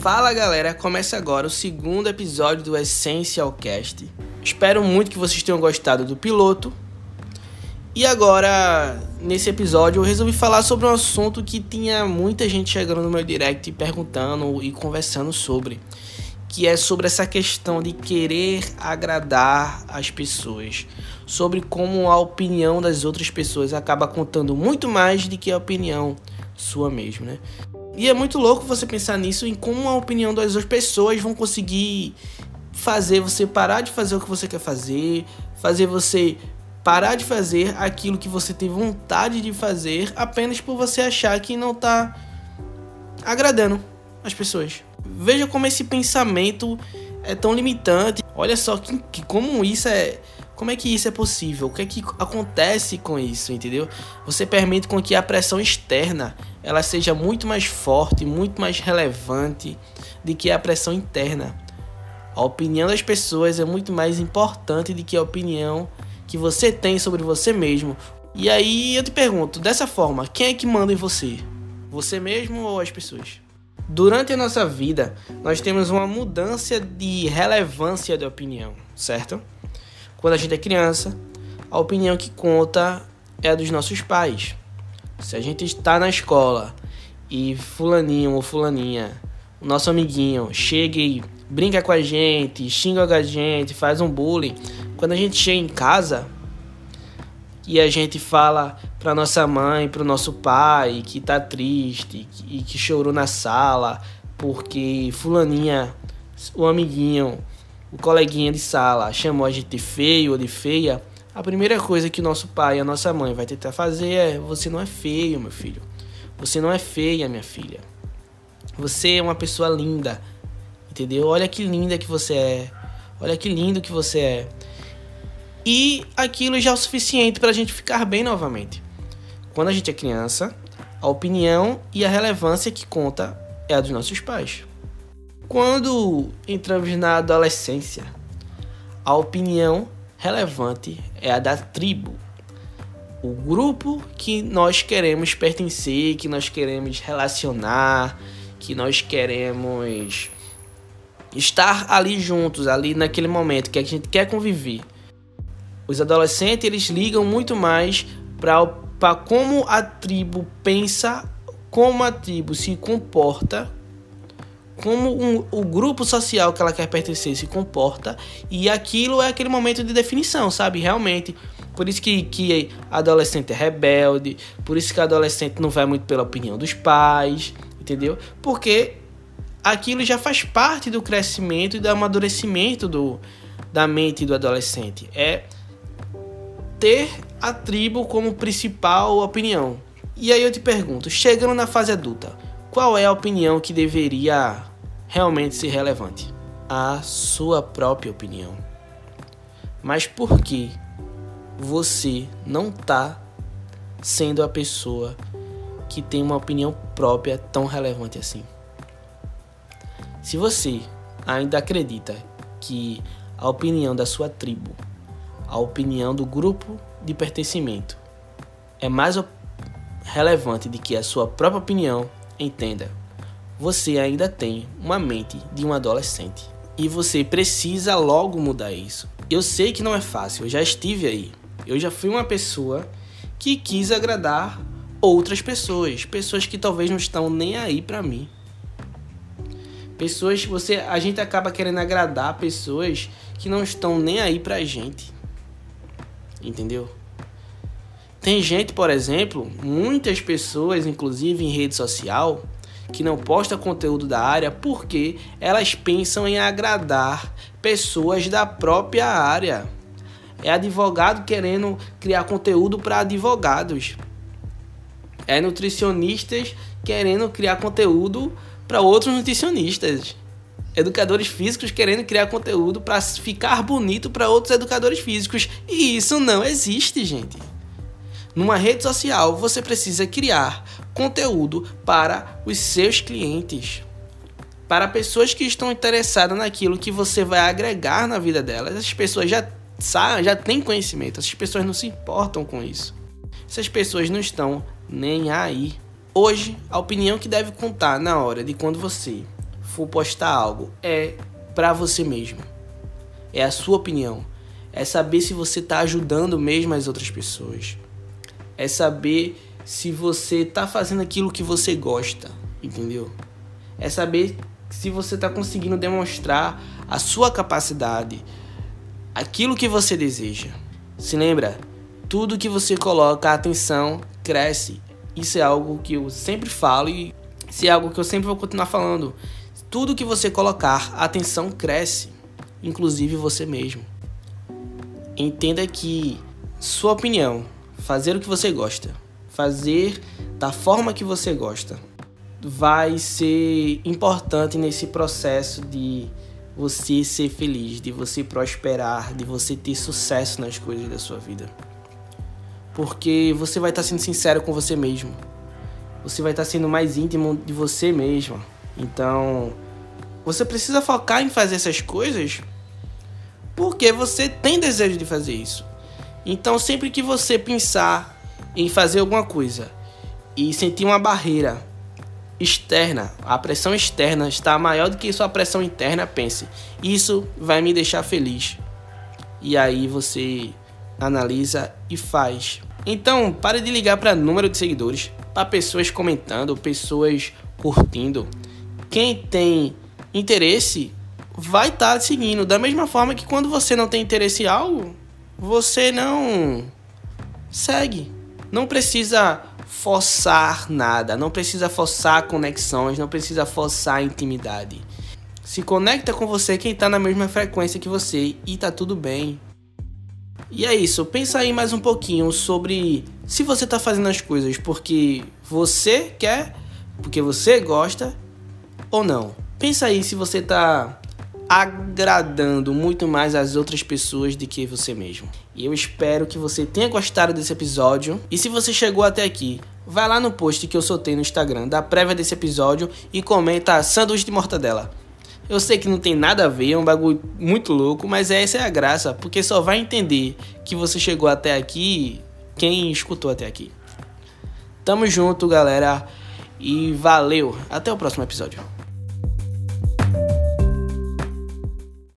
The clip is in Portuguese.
Fala galera, começa agora o segundo episódio do Essential Cast. Espero muito que vocês tenham gostado do piloto. E agora, nesse episódio, eu resolvi falar sobre um assunto que tinha muita gente chegando no meu direct perguntando e conversando sobre, que é sobre essa questão de querer agradar as pessoas, sobre como a opinião das outras pessoas acaba contando muito mais do que a opinião sua mesmo, né? E é muito louco você pensar nisso, em como a opinião das outras pessoas vão conseguir fazer você parar de fazer o que você quer fazer, fazer você parar de fazer aquilo que você tem vontade de fazer apenas por você achar que não tá agradando as pessoas. Veja como esse pensamento é tão limitante. Olha só que, que como isso é como é que isso é possível? O que é que acontece com isso, entendeu? Você permite com que a pressão externa ela seja muito mais forte, muito mais relevante do que a pressão interna. A opinião das pessoas é muito mais importante do que a opinião que você tem sobre você mesmo. E aí eu te pergunto, dessa forma, quem é que manda em você? Você mesmo ou as pessoas? Durante a nossa vida, nós temos uma mudança de relevância de opinião, certo? Quando a gente é criança, a opinião que conta é a dos nossos pais. Se a gente está na escola e fulaninho ou fulaninha, o nosso amiguinho, chega e brinca com a gente, xinga a gente, faz um bullying, quando a gente chega em casa e a gente fala para nossa mãe, para o nosso pai que tá triste e que chorou na sala porque fulaninha, o amiguinho, o coleguinha de sala chamou a gente de feio ou de feia, a primeira coisa que o nosso pai e a nossa mãe vai tentar fazer é: você não é feio, meu filho. Você não é feia, minha filha. Você é uma pessoa linda. Entendeu? Olha que linda que você é. Olha que lindo que você é. E aquilo já é o suficiente para a gente ficar bem novamente. Quando a gente é criança, a opinião e a relevância que conta é a dos nossos pais. Quando entramos na adolescência, a opinião relevante é a da tribo. O grupo que nós queremos pertencer, que nós queremos relacionar, que nós queremos estar ali juntos, ali naquele momento que a gente quer conviver. Os adolescentes eles ligam muito mais para como a tribo pensa, como a tribo se comporta como um, o grupo social que ela quer pertencer se comporta e aquilo é aquele momento de definição, sabe? Realmente. Por isso que, que adolescente é rebelde, por isso que adolescente não vai muito pela opinião dos pais, entendeu? Porque aquilo já faz parte do crescimento e do amadurecimento do, da mente do adolescente. É ter a tribo como principal opinião. E aí eu te pergunto, chegando na fase adulta, qual é a opinião que deveria realmente ser relevante? A sua própria opinião. Mas por que você não está sendo a pessoa que tem uma opinião própria tão relevante assim? Se você ainda acredita que a opinião da sua tribo, a opinião do grupo de pertencimento é mais relevante do que a sua própria opinião, entenda você ainda tem uma mente de um adolescente. E você precisa logo mudar isso. Eu sei que não é fácil, eu já estive aí. Eu já fui uma pessoa que quis agradar outras pessoas, pessoas que talvez não estão nem aí para mim. Pessoas você, a gente acaba querendo agradar pessoas que não estão nem aí pra gente. Entendeu? Tem gente, por exemplo, muitas pessoas, inclusive em rede social, que não posta conteúdo da área porque elas pensam em agradar pessoas da própria área. É advogado querendo criar conteúdo para advogados. É nutricionistas querendo criar conteúdo para outros nutricionistas. Educadores físicos querendo criar conteúdo para ficar bonito para outros educadores físicos. E isso não existe, gente. Numa rede social, você precisa criar conteúdo para os seus clientes, para pessoas que estão interessadas naquilo que você vai agregar na vida delas. Essas pessoas já sabem, já têm conhecimento, essas pessoas não se importam com isso. Essas pessoas não estão nem aí. Hoje, a opinião que deve contar na hora de quando você for postar algo, é para você mesmo. É a sua opinião. É saber se você está ajudando mesmo as outras pessoas. É saber se você está fazendo aquilo que você gosta, entendeu? É saber se você está conseguindo demonstrar a sua capacidade, aquilo que você deseja. Se lembra, tudo que você coloca atenção cresce. Isso é algo que eu sempre falo e isso é algo que eu sempre vou continuar falando. Tudo que você colocar atenção cresce, inclusive você mesmo. Entenda que sua opinião, fazer o que você gosta, fazer da forma que você gosta, vai ser importante nesse processo de você ser feliz, de você prosperar, de você ter sucesso nas coisas da sua vida. Porque você vai estar sendo sincero com você mesmo. Você vai estar sendo mais íntimo de você mesmo. Então, você precisa focar em fazer essas coisas porque você tem desejo de fazer isso. Então, sempre que você pensar em fazer alguma coisa e sentir uma barreira externa, a pressão externa está maior do que sua pressão interna, pense, isso vai me deixar feliz. E aí você analisa e faz. Então, pare de ligar para número de seguidores, para pessoas comentando, pessoas curtindo. Quem tem interesse vai estar tá seguindo. Da mesma forma que quando você não tem interesse em algo, você não segue. Não precisa forçar nada, não precisa forçar conexões, não precisa forçar intimidade. Se conecta com você quem está na mesma frequência que você e tá tudo bem. E é isso, pensa aí mais um pouquinho sobre se você está fazendo as coisas porque você quer, porque você gosta ou não. Pensa aí se você está agradando muito mais as outras pessoas do que você mesmo. E eu espero que você tenha gostado desse episódio. E se você chegou até aqui, vai lá no post que eu soltei no Instagram da prévia desse episódio e comenta sanduíche de mortadela. Eu sei que não tem nada a ver, é um bagulho muito louco, mas essa é a graça, porque só vai entender que você chegou até aqui quem escutou até aqui. Tamo junto, galera, e valeu. Até o próximo episódio.